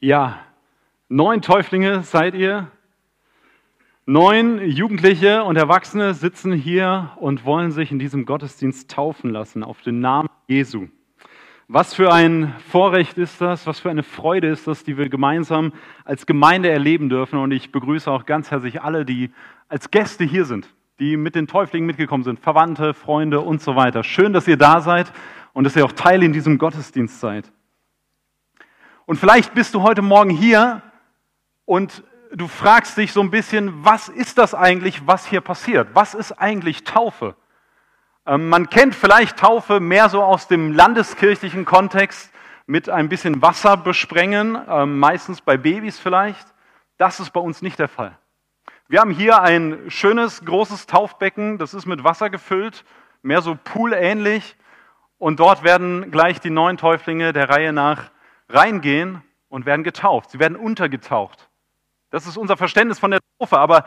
Ja, neun Täuflinge seid ihr. Neun Jugendliche und Erwachsene sitzen hier und wollen sich in diesem Gottesdienst taufen lassen auf den Namen Jesu. Was für ein Vorrecht ist das, was für eine Freude ist das, die wir gemeinsam als Gemeinde erleben dürfen. Und ich begrüße auch ganz herzlich alle, die als Gäste hier sind, die mit den Täuflingen mitgekommen sind, Verwandte, Freunde und so weiter. Schön, dass ihr da seid und dass ihr auch Teil in diesem Gottesdienst seid. Und vielleicht bist du heute Morgen hier und du fragst dich so ein bisschen, was ist das eigentlich, was hier passiert? Was ist eigentlich Taufe? Ähm, man kennt vielleicht Taufe mehr so aus dem landeskirchlichen Kontext mit ein bisschen Wasser besprengen, ähm, meistens bei Babys vielleicht. Das ist bei uns nicht der Fall. Wir haben hier ein schönes, großes Taufbecken, das ist mit Wasser gefüllt, mehr so poolähnlich. Und dort werden gleich die neun Täuflinge der Reihe nach reingehen und werden getauft. Sie werden untergetaucht. Das ist unser Verständnis von der Taufe. Aber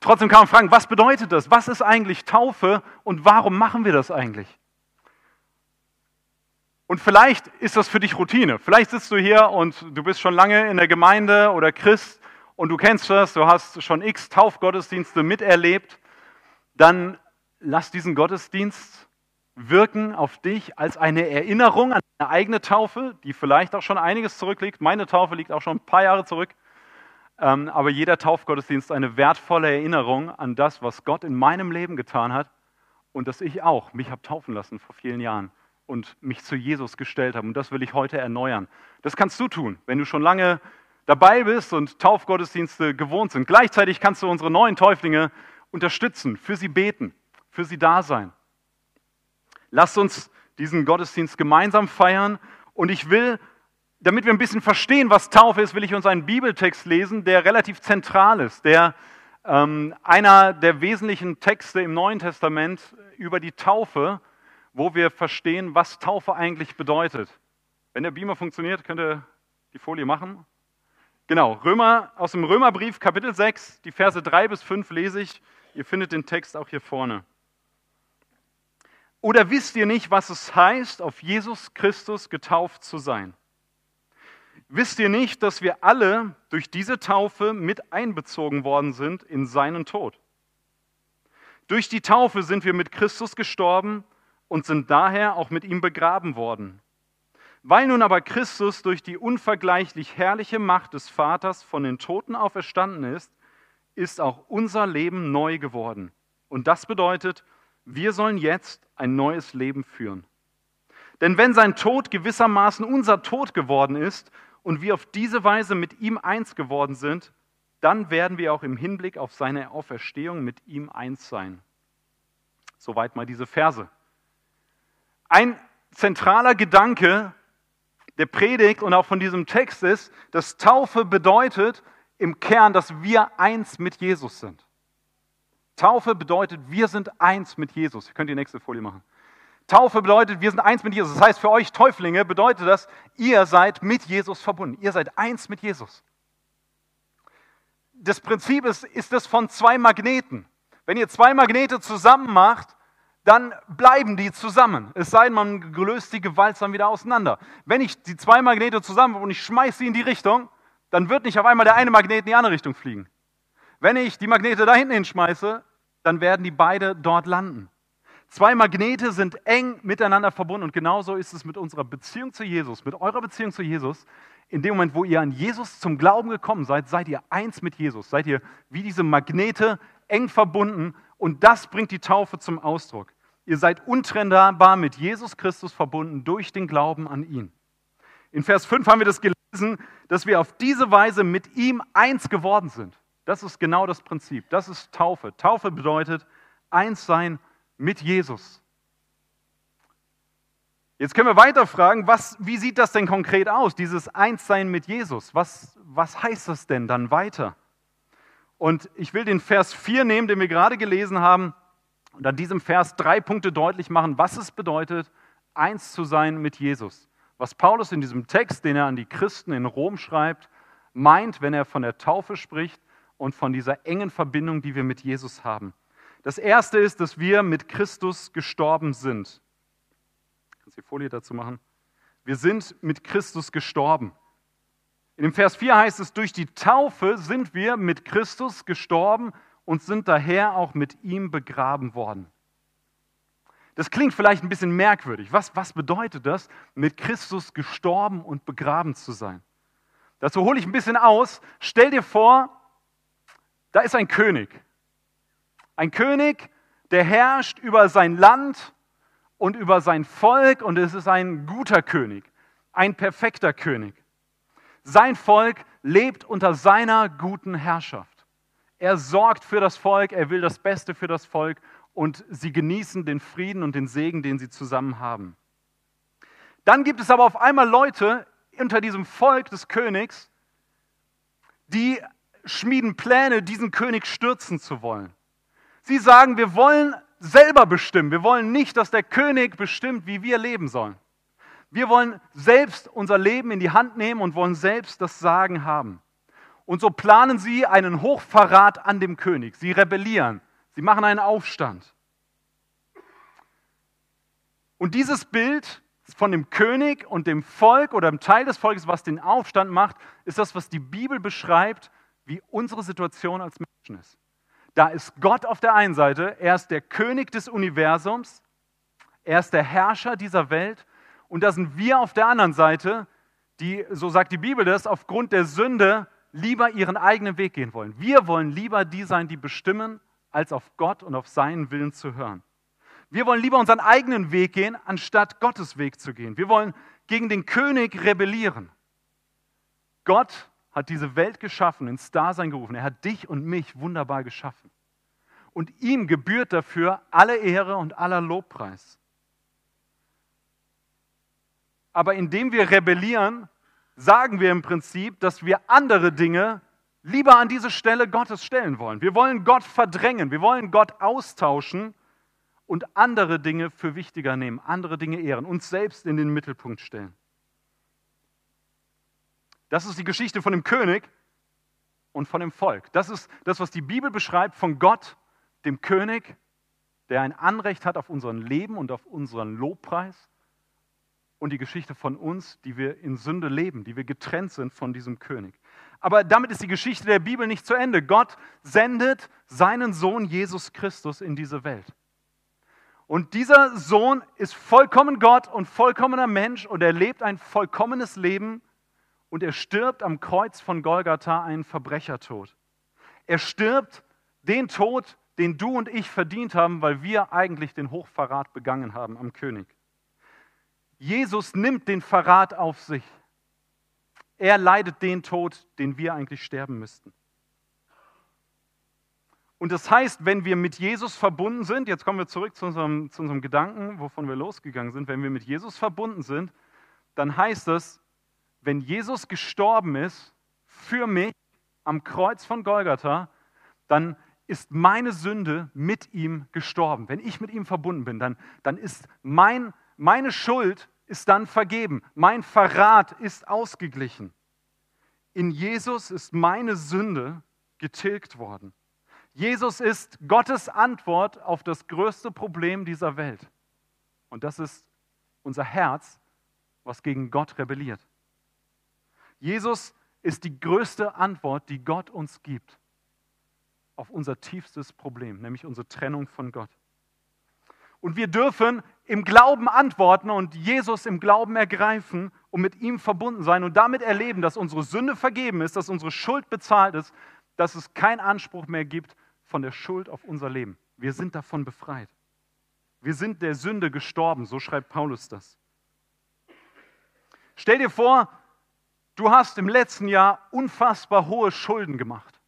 trotzdem kann man fragen, was bedeutet das? Was ist eigentlich Taufe und warum machen wir das eigentlich? Und vielleicht ist das für dich Routine. Vielleicht sitzt du hier und du bist schon lange in der Gemeinde oder Christ und du kennst das, du hast schon x Taufgottesdienste miterlebt. Dann lass diesen Gottesdienst wirken auf dich als eine Erinnerung an deine eigene Taufe, die vielleicht auch schon einiges zurückliegt. Meine Taufe liegt auch schon ein paar Jahre zurück. Ähm, aber jeder Taufgottesdienst ist eine wertvolle Erinnerung an das, was Gott in meinem Leben getan hat und dass ich auch mich habe taufen lassen vor vielen Jahren und mich zu Jesus gestellt habe. Und das will ich heute erneuern. Das kannst du tun, wenn du schon lange dabei bist und Taufgottesdienste gewohnt sind. Gleichzeitig kannst du unsere neuen Täuflinge unterstützen, für sie beten, für sie da sein. Lasst uns diesen Gottesdienst gemeinsam feiern. Und ich will, damit wir ein bisschen verstehen, was Taufe ist, will ich uns einen Bibeltext lesen, der relativ zentral ist, der ähm, einer der wesentlichen Texte im Neuen Testament über die Taufe, wo wir verstehen, was Taufe eigentlich bedeutet. Wenn der Beamer funktioniert, könnt ihr die Folie machen. Genau, Römer, aus dem Römerbrief Kapitel 6, die Verse 3 bis 5 lese ich. Ihr findet den Text auch hier vorne. Oder wisst ihr nicht, was es heißt, auf Jesus Christus getauft zu sein? Wisst ihr nicht, dass wir alle durch diese Taufe mit einbezogen worden sind in seinen Tod? Durch die Taufe sind wir mit Christus gestorben und sind daher auch mit ihm begraben worden. Weil nun aber Christus durch die unvergleichlich herrliche Macht des Vaters von den Toten auferstanden ist, ist auch unser Leben neu geworden. Und das bedeutet, wir sollen jetzt ein neues Leben führen. Denn wenn sein Tod gewissermaßen unser Tod geworden ist und wir auf diese Weise mit ihm eins geworden sind, dann werden wir auch im Hinblick auf seine Auferstehung mit ihm eins sein. Soweit mal diese Verse. Ein zentraler Gedanke der Predigt und auch von diesem Text ist, dass Taufe bedeutet im Kern, dass wir eins mit Jesus sind. Taufe bedeutet, wir sind eins mit Jesus. Ihr könnt die nächste Folie machen. Taufe bedeutet, wir sind eins mit Jesus. Das heißt, für euch Täuflinge bedeutet das, ihr seid mit Jesus verbunden. Ihr seid eins mit Jesus. Das Prinzip ist, ist das von zwei Magneten. Wenn ihr zwei Magnete zusammen macht, dann bleiben die zusammen. Es sei denn, man löst die gewaltsam wieder auseinander. Wenn ich die zwei Magnete zusammen und ich schmeiße sie in die Richtung, dann wird nicht auf einmal der eine Magnet in die andere Richtung fliegen. Wenn ich die Magnete da hinten hinschmeiße, dann werden die beide dort landen. Zwei Magnete sind eng miteinander verbunden und genauso ist es mit unserer Beziehung zu Jesus, mit eurer Beziehung zu Jesus. In dem Moment, wo ihr an Jesus zum Glauben gekommen seid, seid ihr eins mit Jesus, seid ihr wie diese Magnete eng verbunden und das bringt die Taufe zum Ausdruck. Ihr seid untrennbar mit Jesus Christus verbunden durch den Glauben an ihn. In Vers 5 haben wir das gelesen, dass wir auf diese Weise mit ihm eins geworden sind. Das ist genau das Prinzip. Das ist Taufe. Taufe bedeutet eins sein mit Jesus. Jetzt können wir weiter fragen, was, wie sieht das denn konkret aus, dieses Einssein mit Jesus? Was, was heißt das denn dann weiter? Und ich will den Vers 4 nehmen, den wir gerade gelesen haben, und an diesem Vers drei Punkte deutlich machen, was es bedeutet, eins zu sein mit Jesus. Was Paulus in diesem Text, den er an die Christen in Rom schreibt, meint, wenn er von der Taufe spricht und von dieser engen Verbindung, die wir mit Jesus haben. Das erste ist, dass wir mit Christus gestorben sind. Kannst du die Folie dazu machen? Wir sind mit Christus gestorben. In dem Vers 4 heißt es, durch die Taufe sind wir mit Christus gestorben und sind daher auch mit ihm begraben worden. Das klingt vielleicht ein bisschen merkwürdig. Was, was bedeutet das, mit Christus gestorben und begraben zu sein? Dazu hole ich ein bisschen aus. Stell dir vor, da ist ein König. Ein König, der herrscht über sein Land und über sein Volk und es ist ein guter König, ein perfekter König. Sein Volk lebt unter seiner guten Herrschaft. Er sorgt für das Volk, er will das Beste für das Volk und sie genießen den Frieden und den Segen, den sie zusammen haben. Dann gibt es aber auf einmal Leute unter diesem Volk des Königs, die schmieden Pläne, diesen König stürzen zu wollen. Sie sagen, wir wollen selber bestimmen. Wir wollen nicht, dass der König bestimmt, wie wir leben sollen. Wir wollen selbst unser Leben in die Hand nehmen und wollen selbst das Sagen haben. Und so planen sie einen Hochverrat an dem König. Sie rebellieren. Sie machen einen Aufstand. Und dieses Bild von dem König und dem Volk oder dem Teil des Volkes, was den Aufstand macht, ist das, was die Bibel beschreibt, wie unsere Situation als Menschen ist. Da ist Gott auf der einen Seite, er ist der König des Universums, er ist der Herrscher dieser Welt und da sind wir auf der anderen Seite, die, so sagt die Bibel das, aufgrund der Sünde lieber ihren eigenen Weg gehen wollen. Wir wollen lieber die sein, die bestimmen, als auf Gott und auf seinen Willen zu hören. Wir wollen lieber unseren eigenen Weg gehen, anstatt Gottes Weg zu gehen. Wir wollen gegen den König rebellieren. Gott hat diese Welt geschaffen, ins Dasein gerufen. Er hat dich und mich wunderbar geschaffen. Und ihm gebührt dafür alle Ehre und aller Lobpreis. Aber indem wir rebellieren, sagen wir im Prinzip, dass wir andere Dinge lieber an diese Stelle Gottes stellen wollen. Wir wollen Gott verdrängen, wir wollen Gott austauschen und andere Dinge für wichtiger nehmen, andere Dinge ehren, uns selbst in den Mittelpunkt stellen. Das ist die Geschichte von dem König und von dem Volk. Das ist das, was die Bibel beschreibt von Gott, dem König, der ein Anrecht hat auf unseren Leben und auf unseren Lobpreis. Und die Geschichte von uns, die wir in Sünde leben, die wir getrennt sind von diesem König. Aber damit ist die Geschichte der Bibel nicht zu Ende. Gott sendet seinen Sohn Jesus Christus in diese Welt. Und dieser Sohn ist vollkommen Gott und vollkommener Mensch und er lebt ein vollkommenes Leben und er stirbt am Kreuz von Golgatha einen Verbrechertod. Er stirbt den Tod, den du und ich verdient haben, weil wir eigentlich den Hochverrat begangen haben am König. Jesus nimmt den Verrat auf sich. Er leidet den Tod, den wir eigentlich sterben müssten. Und das heißt, wenn wir mit Jesus verbunden sind, jetzt kommen wir zurück zu unserem, zu unserem Gedanken, wovon wir losgegangen sind, wenn wir mit Jesus verbunden sind, dann heißt das, wenn Jesus gestorben ist für mich am Kreuz von Golgatha, dann ist meine Sünde mit ihm gestorben. Wenn ich mit ihm verbunden bin, dann, dann ist mein, meine Schuld ist dann vergeben. Mein Verrat ist ausgeglichen. In Jesus ist meine Sünde getilgt worden. Jesus ist Gottes Antwort auf das größte Problem dieser Welt. Und das ist unser Herz, was gegen Gott rebelliert. Jesus ist die größte Antwort, die Gott uns gibt auf unser tiefstes Problem, nämlich unsere Trennung von Gott. Und wir dürfen im Glauben antworten und Jesus im Glauben ergreifen und mit ihm verbunden sein und damit erleben, dass unsere Sünde vergeben ist, dass unsere Schuld bezahlt ist, dass es keinen Anspruch mehr gibt von der Schuld auf unser Leben. Wir sind davon befreit. Wir sind der Sünde gestorben, so schreibt Paulus das. Stell dir vor, du hast im letzten Jahr unfassbar hohe Schulden gemacht.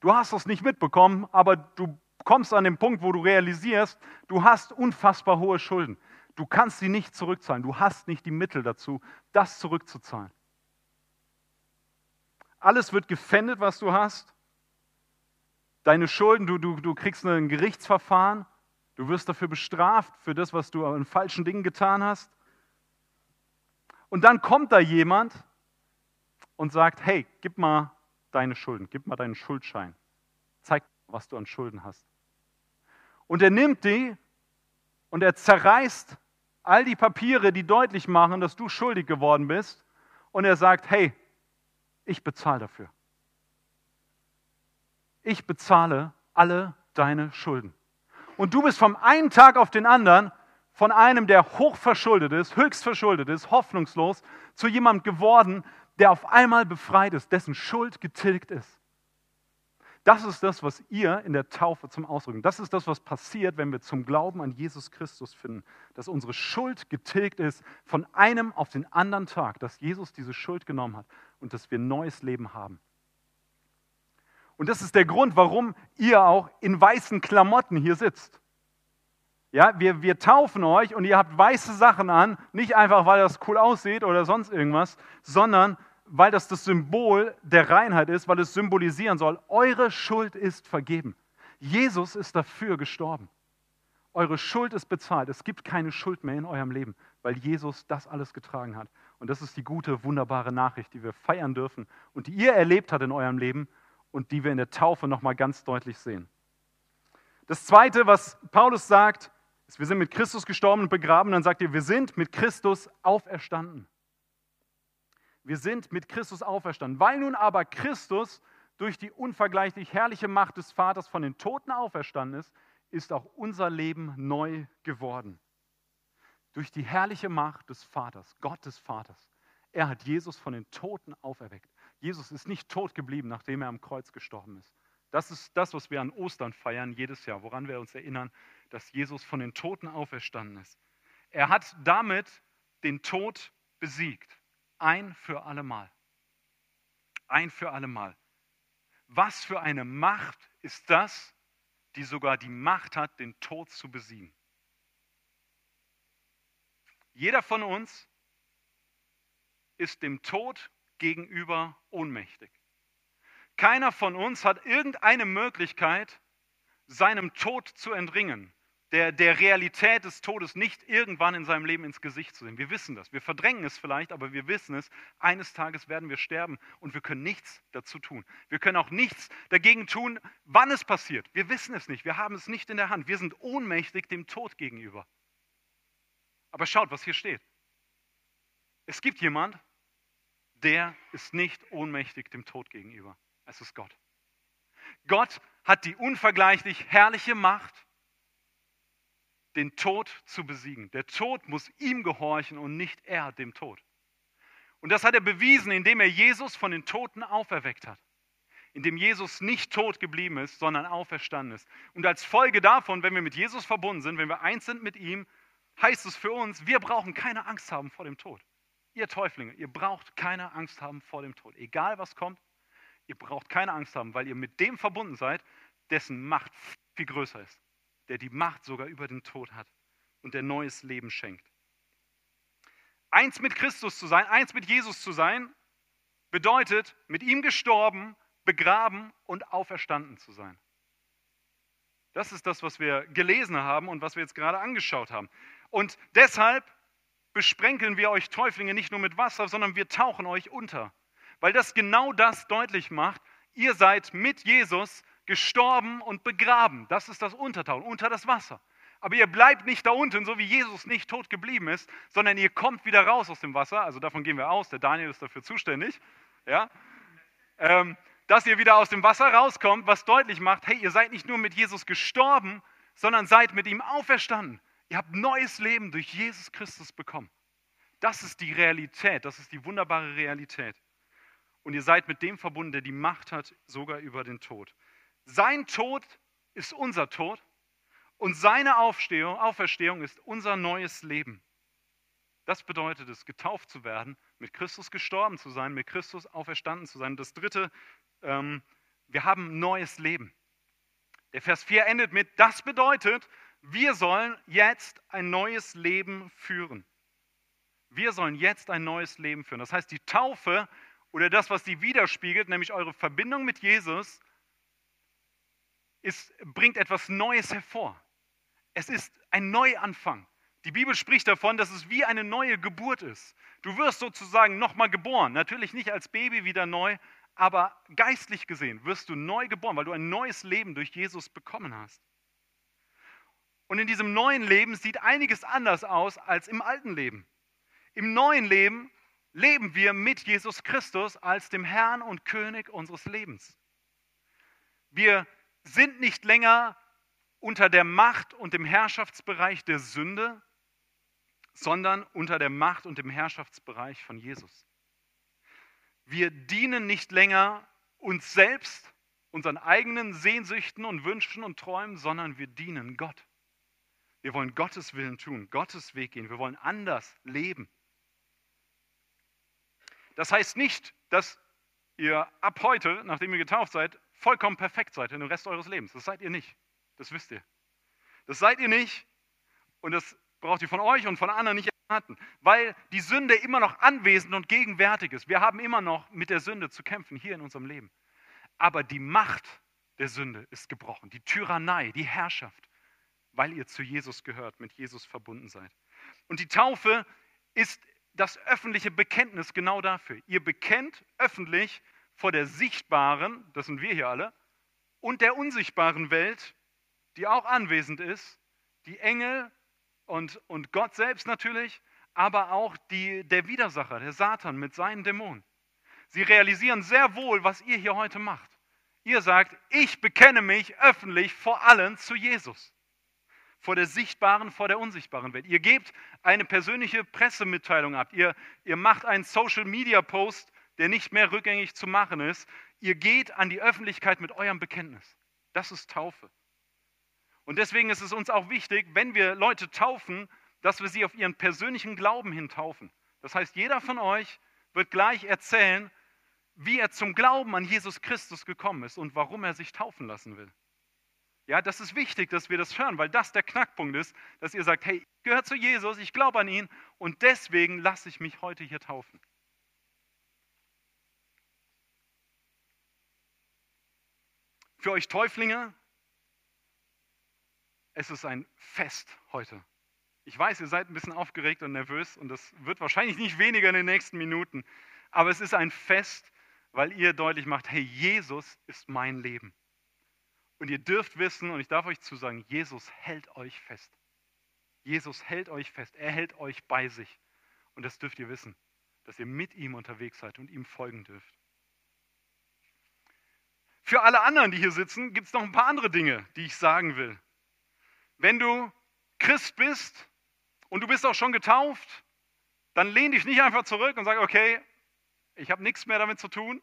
Du hast das nicht mitbekommen, aber du kommst an den Punkt, wo du realisierst, du hast unfassbar hohe Schulden. Du kannst sie nicht zurückzahlen. Du hast nicht die Mittel dazu, das zurückzuzahlen. Alles wird gefändet, was du hast deine Schulden, du, du, du kriegst ein Gerichtsverfahren, du wirst dafür bestraft, für das, was du an falschen Dingen getan hast. Und dann kommt da jemand und sagt, hey, gib mal deine Schulden, gib mal deinen Schuldschein, zeig, was du an Schulden hast. Und er nimmt die und er zerreißt all die Papiere, die deutlich machen, dass du schuldig geworden bist. Und er sagt, hey, ich bezahle dafür. Ich bezahle alle deine Schulden. Und du bist vom einen Tag auf den anderen von einem, der hochverschuldet ist, höchst verschuldet ist, hoffnungslos, zu jemandem geworden, der auf einmal befreit ist, dessen Schuld getilgt ist. Das ist das, was ihr in der Taufe zum Ausdruck Das ist das, was passiert, wenn wir zum Glauben an Jesus Christus finden. Dass unsere Schuld getilgt ist von einem auf den anderen Tag, dass Jesus diese Schuld genommen hat und dass wir neues Leben haben. Und das ist der Grund, warum ihr auch in weißen Klamotten hier sitzt. Ja, wir, wir taufen euch und ihr habt weiße Sachen an, nicht einfach, weil das cool aussieht oder sonst irgendwas, sondern weil das das Symbol der Reinheit ist, weil es symbolisieren soll, eure Schuld ist vergeben. Jesus ist dafür gestorben. Eure Schuld ist bezahlt. Es gibt keine Schuld mehr in eurem Leben, weil Jesus das alles getragen hat. Und das ist die gute, wunderbare Nachricht, die wir feiern dürfen und die ihr erlebt habt in eurem Leben und die wir in der Taufe nochmal ganz deutlich sehen. Das Zweite, was Paulus sagt, ist, wir sind mit Christus gestorben und begraben. Dann sagt er, wir sind mit Christus auferstanden. Wir sind mit Christus auferstanden. Weil nun aber Christus durch die unvergleichlich herrliche Macht des Vaters von den Toten auferstanden ist, ist auch unser Leben neu geworden. Durch die herrliche Macht des Vaters, Gott des Vaters. Er hat Jesus von den Toten auferweckt. Jesus ist nicht tot geblieben, nachdem er am Kreuz gestorben ist. Das ist das, was wir an Ostern feiern jedes Jahr, woran wir uns erinnern, dass Jesus von den Toten auferstanden ist. Er hat damit den Tod besiegt. Ein für allemal. Ein für allemal. Was für eine Macht ist das, die sogar die Macht hat, den Tod zu besiegen? Jeder von uns ist dem Tod gegenüber ohnmächtig. Keiner von uns hat irgendeine Möglichkeit, seinem Tod zu entringen der, der Realität des Todes nicht irgendwann in seinem Leben ins Gesicht zu sehen. Wir wissen das. Wir verdrängen es vielleicht, aber wir wissen es. Eines Tages werden wir sterben und wir können nichts dazu tun. Wir können auch nichts dagegen tun, wann es passiert. Wir wissen es nicht. Wir haben es nicht in der Hand. Wir sind ohnmächtig dem Tod gegenüber. Aber schaut, was hier steht. Es gibt jemand, der ist nicht ohnmächtig dem Tod gegenüber. Es ist Gott. Gott hat die unvergleichlich herrliche Macht, den Tod zu besiegen. Der Tod muss ihm gehorchen und nicht er dem Tod. Und das hat er bewiesen, indem er Jesus von den Toten auferweckt hat. Indem Jesus nicht tot geblieben ist, sondern auferstanden ist. Und als Folge davon, wenn wir mit Jesus verbunden sind, wenn wir eins sind mit ihm, heißt es für uns, wir brauchen keine Angst haben vor dem Tod. Ihr Täuflinge, ihr braucht keine Angst haben vor dem Tod. Egal was kommt, ihr braucht keine Angst haben, weil ihr mit dem verbunden seid, dessen Macht viel größer ist der die Macht sogar über den Tod hat und der neues Leben schenkt. Eins mit Christus zu sein, eins mit Jesus zu sein, bedeutet, mit ihm gestorben, begraben und auferstanden zu sein. Das ist das, was wir gelesen haben und was wir jetzt gerade angeschaut haben. Und deshalb besprenkeln wir euch Täuflinge nicht nur mit Wasser, sondern wir tauchen euch unter. Weil das genau das deutlich macht, ihr seid mit Jesus gestorben und begraben. Das ist das Untertauchen, unter das Wasser. Aber ihr bleibt nicht da unten, so wie Jesus nicht tot geblieben ist, sondern ihr kommt wieder raus aus dem Wasser. Also davon gehen wir aus, der Daniel ist dafür zuständig. Ja? Ähm, dass ihr wieder aus dem Wasser rauskommt, was deutlich macht, hey, ihr seid nicht nur mit Jesus gestorben, sondern seid mit ihm auferstanden. Ihr habt neues Leben durch Jesus Christus bekommen. Das ist die Realität, das ist die wunderbare Realität. Und ihr seid mit dem verbunden, der die Macht hat, sogar über den Tod. Sein Tod ist unser Tod und seine Aufstehung, Auferstehung ist unser neues Leben. Das bedeutet es, getauft zu werden, mit Christus gestorben zu sein, mit Christus auferstanden zu sein. Das dritte, ähm, wir haben neues Leben. Der Vers 4 endet mit, das bedeutet, wir sollen jetzt ein neues Leben führen. Wir sollen jetzt ein neues Leben führen. Das heißt, die Taufe oder das, was die widerspiegelt, nämlich eure Verbindung mit Jesus, ist, bringt etwas Neues hervor. Es ist ein Neuanfang. Die Bibel spricht davon, dass es wie eine neue Geburt ist. Du wirst sozusagen nochmal geboren. Natürlich nicht als Baby wieder neu, aber geistlich gesehen wirst du neu geboren, weil du ein neues Leben durch Jesus bekommen hast. Und in diesem neuen Leben sieht einiges anders aus als im alten Leben. Im neuen Leben leben wir mit Jesus Christus als dem Herrn und König unseres Lebens. Wir sind nicht länger unter der Macht und dem Herrschaftsbereich der Sünde, sondern unter der Macht und dem Herrschaftsbereich von Jesus. Wir dienen nicht länger uns selbst, unseren eigenen Sehnsüchten und Wünschen und Träumen, sondern wir dienen Gott. Wir wollen Gottes Willen tun, Gottes Weg gehen. Wir wollen anders leben. Das heißt nicht, dass ihr ab heute, nachdem ihr getauft seid, vollkommen perfekt seid in dem Rest eures Lebens. Das seid ihr nicht. Das wisst ihr. Das seid ihr nicht. Und das braucht ihr von euch und von anderen nicht erwarten, weil die Sünde immer noch anwesend und gegenwärtig ist. Wir haben immer noch mit der Sünde zu kämpfen hier in unserem Leben. Aber die Macht der Sünde ist gebrochen. Die Tyrannei, die Herrschaft, weil ihr zu Jesus gehört, mit Jesus verbunden seid. Und die Taufe ist das öffentliche Bekenntnis genau dafür. Ihr bekennt öffentlich vor der sichtbaren, das sind wir hier alle, und der unsichtbaren Welt, die auch anwesend ist, die Engel und, und Gott selbst natürlich, aber auch die, der Widersacher, der Satan mit seinen Dämonen. Sie realisieren sehr wohl, was ihr hier heute macht. Ihr sagt, ich bekenne mich öffentlich vor allen zu Jesus vor der sichtbaren, vor der unsichtbaren Welt. Ihr gebt eine persönliche Pressemitteilung ab. Ihr, ihr macht einen Social-Media-Post, der nicht mehr rückgängig zu machen ist. Ihr geht an die Öffentlichkeit mit eurem Bekenntnis. Das ist Taufe. Und deswegen ist es uns auch wichtig, wenn wir Leute taufen, dass wir sie auf ihren persönlichen Glauben hin taufen. Das heißt, jeder von euch wird gleich erzählen, wie er zum Glauben an Jesus Christus gekommen ist und warum er sich taufen lassen will. Ja, das ist wichtig, dass wir das hören, weil das der Knackpunkt ist, dass ihr sagt, hey, ich gehöre zu Jesus, ich glaube an ihn und deswegen lasse ich mich heute hier taufen. Für euch Täuflinge, es ist ein Fest heute. Ich weiß, ihr seid ein bisschen aufgeregt und nervös und das wird wahrscheinlich nicht weniger in den nächsten Minuten, aber es ist ein Fest, weil ihr deutlich macht, hey, Jesus ist mein Leben. Und ihr dürft wissen, und ich darf euch zusagen, Jesus hält euch fest. Jesus hält euch fest. Er hält euch bei sich. Und das dürft ihr wissen, dass ihr mit ihm unterwegs seid und ihm folgen dürft. Für alle anderen, die hier sitzen, gibt es noch ein paar andere Dinge, die ich sagen will. Wenn du Christ bist und du bist auch schon getauft, dann lehn dich nicht einfach zurück und sag, okay, ich habe nichts mehr damit zu tun.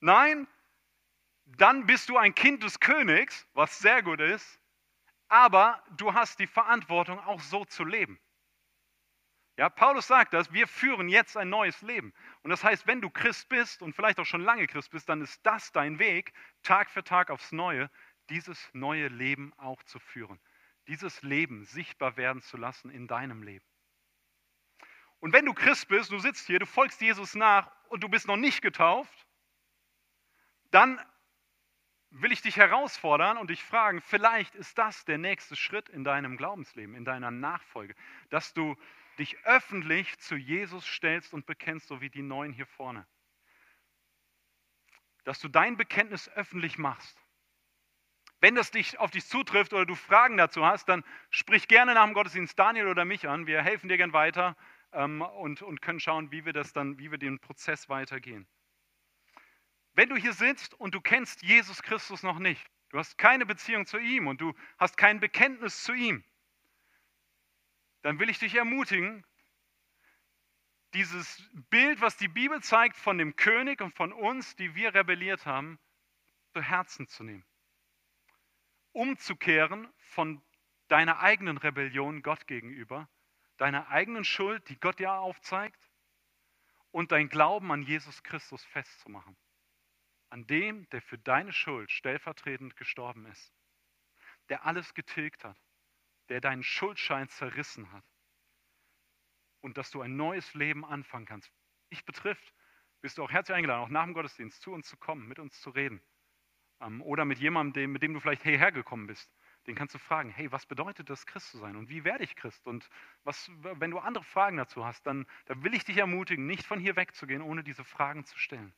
Nein, dann bist du ein Kind des Königs, was sehr gut ist, aber du hast die Verantwortung, auch so zu leben. Ja, Paulus sagt das, wir führen jetzt ein neues Leben. Und das heißt, wenn du Christ bist und vielleicht auch schon lange Christ bist, dann ist das dein Weg, Tag für Tag aufs Neue, dieses neue Leben auch zu führen. Dieses Leben sichtbar werden zu lassen in deinem Leben. Und wenn du Christ bist, du sitzt hier, du folgst Jesus nach und du bist noch nicht getauft, dann will ich dich herausfordern und dich fragen, vielleicht ist das der nächste Schritt in deinem Glaubensleben, in deiner Nachfolge, dass du dich öffentlich zu Jesus stellst und bekennst, so wie die Neuen hier vorne. Dass du dein Bekenntnis öffentlich machst. Wenn das dich auf dich zutrifft oder du Fragen dazu hast, dann sprich gerne nach dem Gottesdienst Daniel oder mich an. Wir helfen dir gern weiter ähm, und, und können schauen, wie wir das dann, wie wir den Prozess weitergehen. Wenn du hier sitzt und du kennst Jesus Christus noch nicht, du hast keine Beziehung zu ihm und du hast kein Bekenntnis zu ihm, dann will ich dich ermutigen, dieses Bild, was die Bibel zeigt von dem König und von uns, die wir rebelliert haben, zu Herzen zu nehmen. Umzukehren von deiner eigenen Rebellion Gott gegenüber, deiner eigenen Schuld, die Gott dir aufzeigt, und dein Glauben an Jesus Christus festzumachen an dem, der für deine Schuld stellvertretend gestorben ist, der alles getilgt hat, der deinen Schuldschein zerrissen hat und dass du ein neues Leben anfangen kannst. Dich betrifft, bist du auch herzlich eingeladen, auch nach dem Gottesdienst zu uns zu kommen, mit uns zu reden. Ähm, oder mit jemandem, mit dem du vielleicht hierher gekommen bist. Den kannst du fragen, hey, was bedeutet das, Christ zu sein? Und wie werde ich Christ? Und was, wenn du andere Fragen dazu hast, dann, dann will ich dich ermutigen, nicht von hier wegzugehen, ohne diese Fragen zu stellen.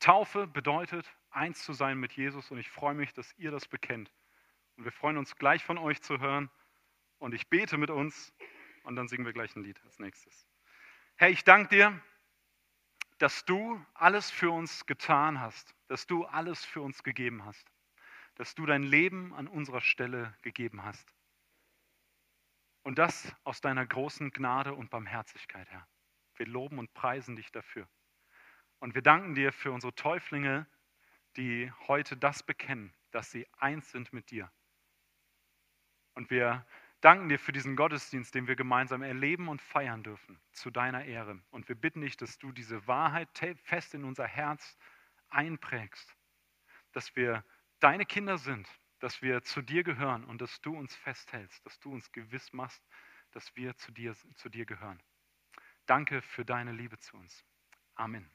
Taufe bedeutet, eins zu sein mit Jesus und ich freue mich, dass ihr das bekennt. Und wir freuen uns gleich von euch zu hören. Und ich bete mit uns, und dann singen wir gleich ein Lied als nächstes. Herr, ich danke dir, dass du alles für uns getan hast, dass du alles für uns gegeben hast, dass du dein Leben an unserer Stelle gegeben hast. Und das aus deiner großen Gnade und Barmherzigkeit, Herr. Wir loben und preisen dich dafür. Und wir danken dir für unsere Täuflinge, die heute das bekennen, dass sie eins sind mit dir. Und wir danken dir für diesen Gottesdienst, den wir gemeinsam erleben und feiern dürfen, zu deiner Ehre. Und wir bitten dich, dass du diese Wahrheit fest in unser Herz einprägst, dass wir deine Kinder sind, dass wir zu dir gehören und dass du uns festhältst, dass du uns gewiss machst, dass wir zu dir, zu dir gehören. Danke für deine Liebe zu uns. Amen.